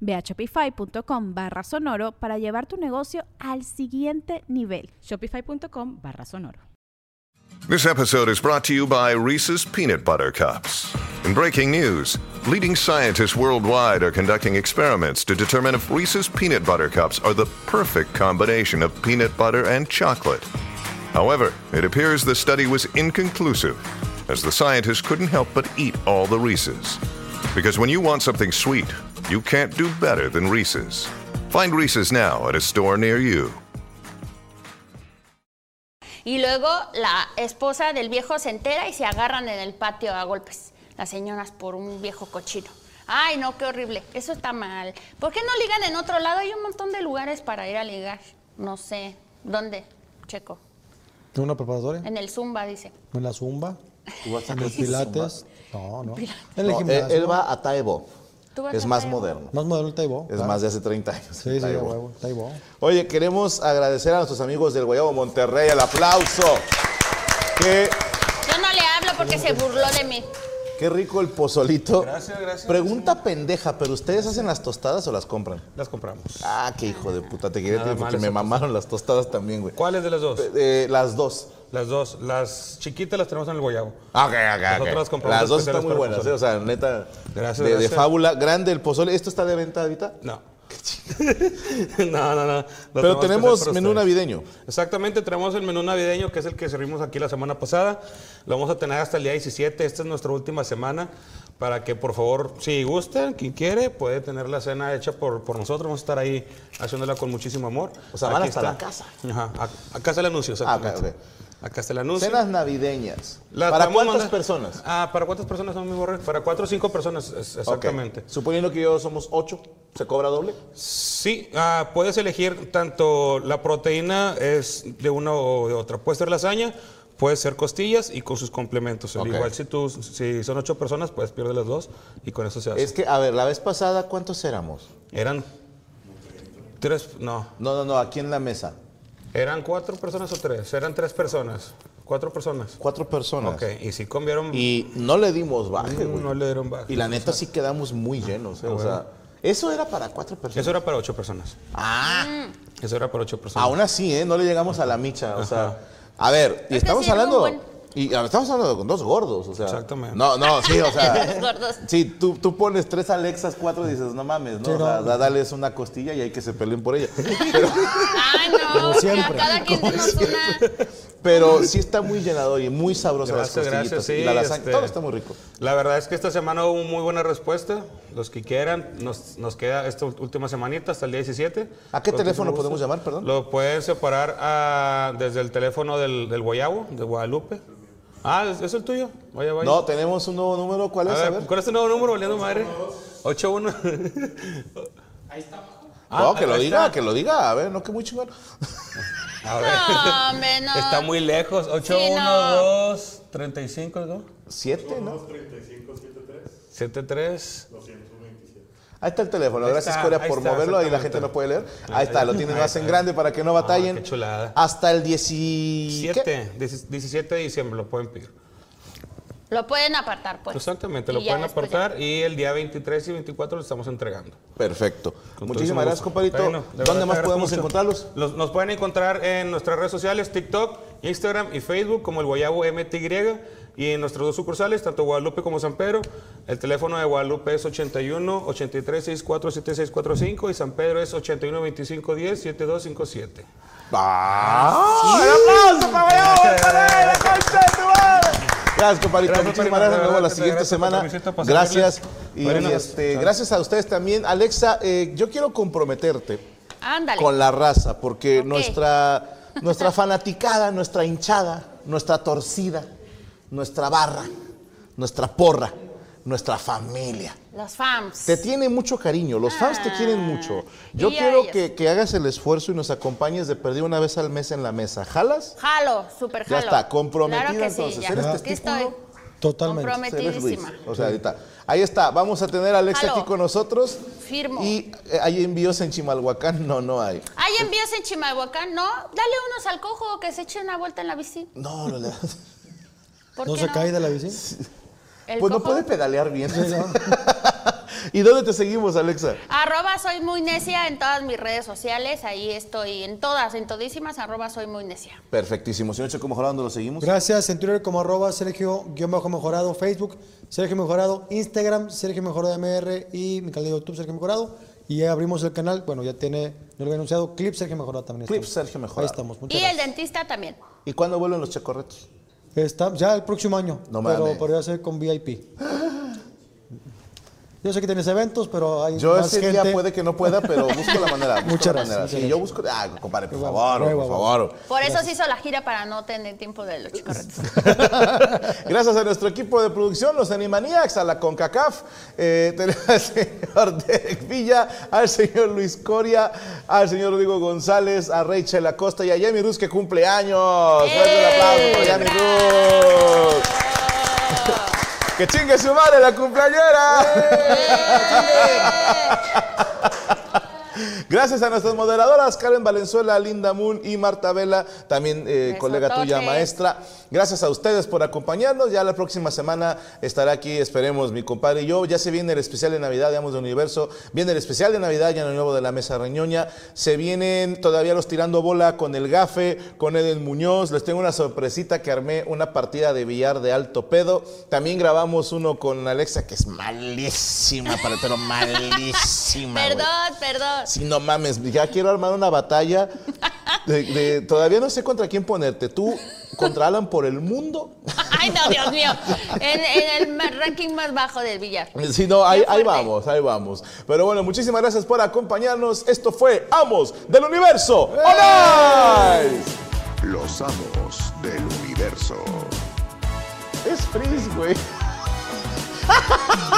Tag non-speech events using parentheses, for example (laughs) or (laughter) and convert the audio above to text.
Ve a shopify.com barra sonoro para llevar tu negocio al siguiente nivel. Shopify.com barra sonoro. This episode is brought to you by Reese's Peanut Butter Cups. In breaking news, leading scientists worldwide are conducting experiments to determine if Reese's Peanut Butter Cups are the perfect combination of peanut butter and chocolate. However, it appears the study was inconclusive, as the scientists couldn't help but eat all the Reese's. Because when you want something sweet, you can't do better than Reese's. Find Reese's now at a store near you. Y luego la esposa del viejo se entera y se agarran en el patio a golpes, las señoras por un viejo cochino. Ay, no, qué horrible. Eso está mal. ¿Por qué no ligan en otro lado? Hay un montón de lugares para ir a ligar. No sé. ¿Dónde, Checo? ¿En una preparatoria? En el Zumba, dice. ¿En la Zumba? ¿Tú vas a ¿En los Pilates? No, no. (laughs) En el No, él, gimnasio. él va a Taibo. ¿Tú vas Es a más Taibo? moderno. Más moderno el Taibo. Es claro. más de hace 30 años. Sí, sí, Taibo. huevo, Taibo. Oye, queremos agradecer a nuestros amigos del Guayabo Monterrey el aplauso. Yo no le hablo porque se burló de mí. qué rico el pozolito. Gracias, gracias. Pregunta pendeja, ¿pero ustedes hacen las tostadas o las compran? Las compramos. Ah, qué hijo de puta, te quería decir porque me mamaron las tostadas también, güey. ¿Cuáles de las dos? Eh, las dos. Las dos. Las chiquitas las tenemos en el guayabo. Ah, Ok, ok. Nosotros las compramos Las dos están muy buenas, eh, o sea, neta. Gracias, de, fábula. Grande el pozole. ¿Esto está de venta ahorita? No. (laughs) no, no, no. Pero tenemos menú ustedes. navideño. Exactamente, tenemos el menú navideño, que es el que servimos aquí la semana pasada. Lo vamos a tener hasta el día 17. Esta es nuestra última semana. Para que, por favor, si gusten, quien quiere, puede tener la cena hecha por, por nosotros. Vamos a estar ahí haciéndola con muchísimo amor. O sea, van hasta la casa. Ajá. a- Acá está el anuncio, Ah, ok, exactamente. Acá está el anuncio. Cenas navideñas. Las ¿Para cuántas mandar- personas? Ah, ¿para cuántas personas son mi borre? Para cuatro o cinco personas, es- exactamente. Suponiendo que yo somos ocho, ¿se cobra doble? Sí, ah, puedes elegir tanto la proteína es de una o de otra. Puede ser lasaña, puede ser costillas y con sus complementos. Igual si tú, si son ocho personas, puedes perder las dos y con eso se hace. Es que, a ver, la vez pasada, ¿cuántos éramos? Eran tres, no, No, no, no, aquí en la mesa. Eran cuatro personas o tres, eran tres personas, cuatro personas. Cuatro personas. Ok, y si comieron, Y no le dimos baje, güey. no le dieron baja. Y la neta sí quedamos muy llenos, eh, o sea, eso era para cuatro personas. Eso era para ocho personas. Ah, Eso era para ocho personas. aún así, ¿eh? No le llegamos a la micha, o sea. A ver, y Es que estamos sí, era un hablando. Y estamos hablando con dos gordos, o sea. Exactamente. No, no, sí, o sea. (laughs) Gordos. Sí, tú, tú pones tres Alexas, cuatro y dices, no mames, ¿no? Sí, o sea, dales una costilla y hay que se peleen por ella. (laughs) Pero, Ay, no. Como siempre. A cada quien denos una. pero sí está muy llenador y muy sabrosa Gracias, las costillitas. gracias, sí, y la lasaña, este- todo está muy rico. La verdad es que esta semana hubo muy buena respuesta. Los que quieran, nos, nos queda esta última semanita hasta el día 17. ¿A qué teléfono podemos llamar, perdón? Lo pueden separar ah, desde el teléfono del, del Guayabo, de Guadalupe. Ah, ¿es, es el tuyo? Vaya, vaya. No, tenemos un nuevo número, ¿cuál a es? ver, A ver. ¿cuál es tu nuevo número, valiendo madre? 81. (laughs) no, que lo ahí diga, está. que lo diga, a ver, no que muy chingón. A ver. No, hombre, no. Está muy lejos. 81, no. 2, 35, ¿no? Siete, ¿no? 73. Ahí está el teléfono. Ahí Gracias, está, Corea, por está, moverlo. Ahí la gente lo puede leer. Ahí está, lo tienen más en grande para que no batallen. qué chulada. Hasta el 17. 7, 17 de diciembre lo pueden pedir. Lo pueden apartar, pues. Exactamente, lo pueden ya. apartar y el día 23 y 24 lo estamos entregando. Perfecto. Con Muchísimas gracias, compadrito. Bueno, de verdad ¿Dónde más podemos mucho. encontrarlos? Los- nos pueden encontrar en nuestras redes sociales, TikTok, Instagram y Facebook como el Guayabo MTY y en nuestras dos sucursales, tanto Guadalupe como San Pedro. El teléfono de Guadalupe es 81 83 64 7645 y San Pedro es 81 25 10 7257. ¡Ah! ¡Un aplauso para Gracias, compadrito. Gracias, Muchísimas gracias. Nos vemos la siguiente semana. Gracias. Y, Bueno, y, este, gracias a ustedes también. Alexa, eh, yo quiero comprometerte Ándale. con la raza, porque Ok. nuestra, nuestra fanaticada, nuestra hinchada, nuestra torcida, nuestra barra, nuestra porra, nuestra familia. Los fans. Te tiene mucho cariño, los fans te quieren mucho. Yo quiero que, que hagas el esfuerzo y nos acompañes de perder una vez al mes en la mesa. ¿Jalas? Jalo, super Ya jalo. está, comprometida Claro que sí, entonces. ya. ¿Eres Aquí estoy. Totalmente. Comprometidísima. O sea, ahorita. Ahí está, vamos a tener a Alexa aquí con nosotros. Firmo. Y eh, hay envíos en Chimalhuacán, no, no hay. ¿Hay envíos en Chimalhuacán? No, dale unos al cojo que se eche una vuelta en la bici. No, no le das. ¿Por ¿No se cae de la bici? ¿El Pues no puede pedalear bien. (laughs) ¿Y dónde te seguimos, Alexa? Arroba soy muy necia en todas mis redes sociales. Ahí estoy en todas, en todísimas. Arroba soy muy necia. Perfectísimo. Señor Checo Mejorado, ¿dónde lo seguimos? Gracias. En Twitter como arroba Sergio-Mejorado, Facebook Sergio Mejorado, Instagram Sergio Mejorado MR y mi canal de YouTube Sergio Mejorado. Y ya abrimos el canal, bueno, ya tiene, no lo había anunciado, Clip Sergio Mejorado también. Clip estamos. Sergio Mejorado. Ahí estamos, muchas Y el dentista también. ¿Y cuándo vuelven los checorretos? Está, ya el próximo año, No pero mames. podría ser con VIP. (gasps) (gasps) Yo sé que tienes eventos, pero hay Yo más ese gente. día puede que no pueda, pero (laughs) busco la manera. busco Muchas la gracias, manera. Sí, gracias. yo busco. Ah, compadre, por favor, por favor. Por eso se hizo la gira para no tener tiempo de los chicorretos. (laughs) Gracias a nuestro equipo de producción, los Animaniacs, a la CONCACAF, eh, tenemos al señor Derek Villa, al señor Luis Coria, al señor Rodrigo González, a Rachel Acosta y a Yami Ruz que cumple años. Fuerte el aplauso para Yami Ruz. ¡Que chingue su madre la cumpleañera! Gracias a nuestras moderadoras, Karen Valenzuela, Linda Moon y Marta Vela, también eh, colega tuya, maestra. Gracias a ustedes por acompañarnos. Ya la próxima semana estará aquí, esperemos, mi compadre y yo. Ya se viene el especial de Navidad de Amos de Universo. Viene el especial de Navidad ya en el nuevo de la Mesa Reñoña. Se vienen todavía los tirando bola con el Gafe, con Eden Muñoz. Les tengo una sorpresita que armé una partida de billar de alto pedo. También grabamos uno con Alexa que es malísima, pero (laughs) malísima. perdón, perdón. Sí, no mames, ya quiero armar una batalla. De, de- todavía no sé contra quién ponerte. Tú contra Alan por el mundo. (laughs) Ay, no, Dios mío. En, en el ranking más bajo del billar. Sí, no, ahí, vamos, ahí vamos. Pero bueno, muchísimas gracias por acompañarnos. Esto fue Amos del Universo. ¡Hola! Los amos del universo. Es Freeze, güey. (laughs)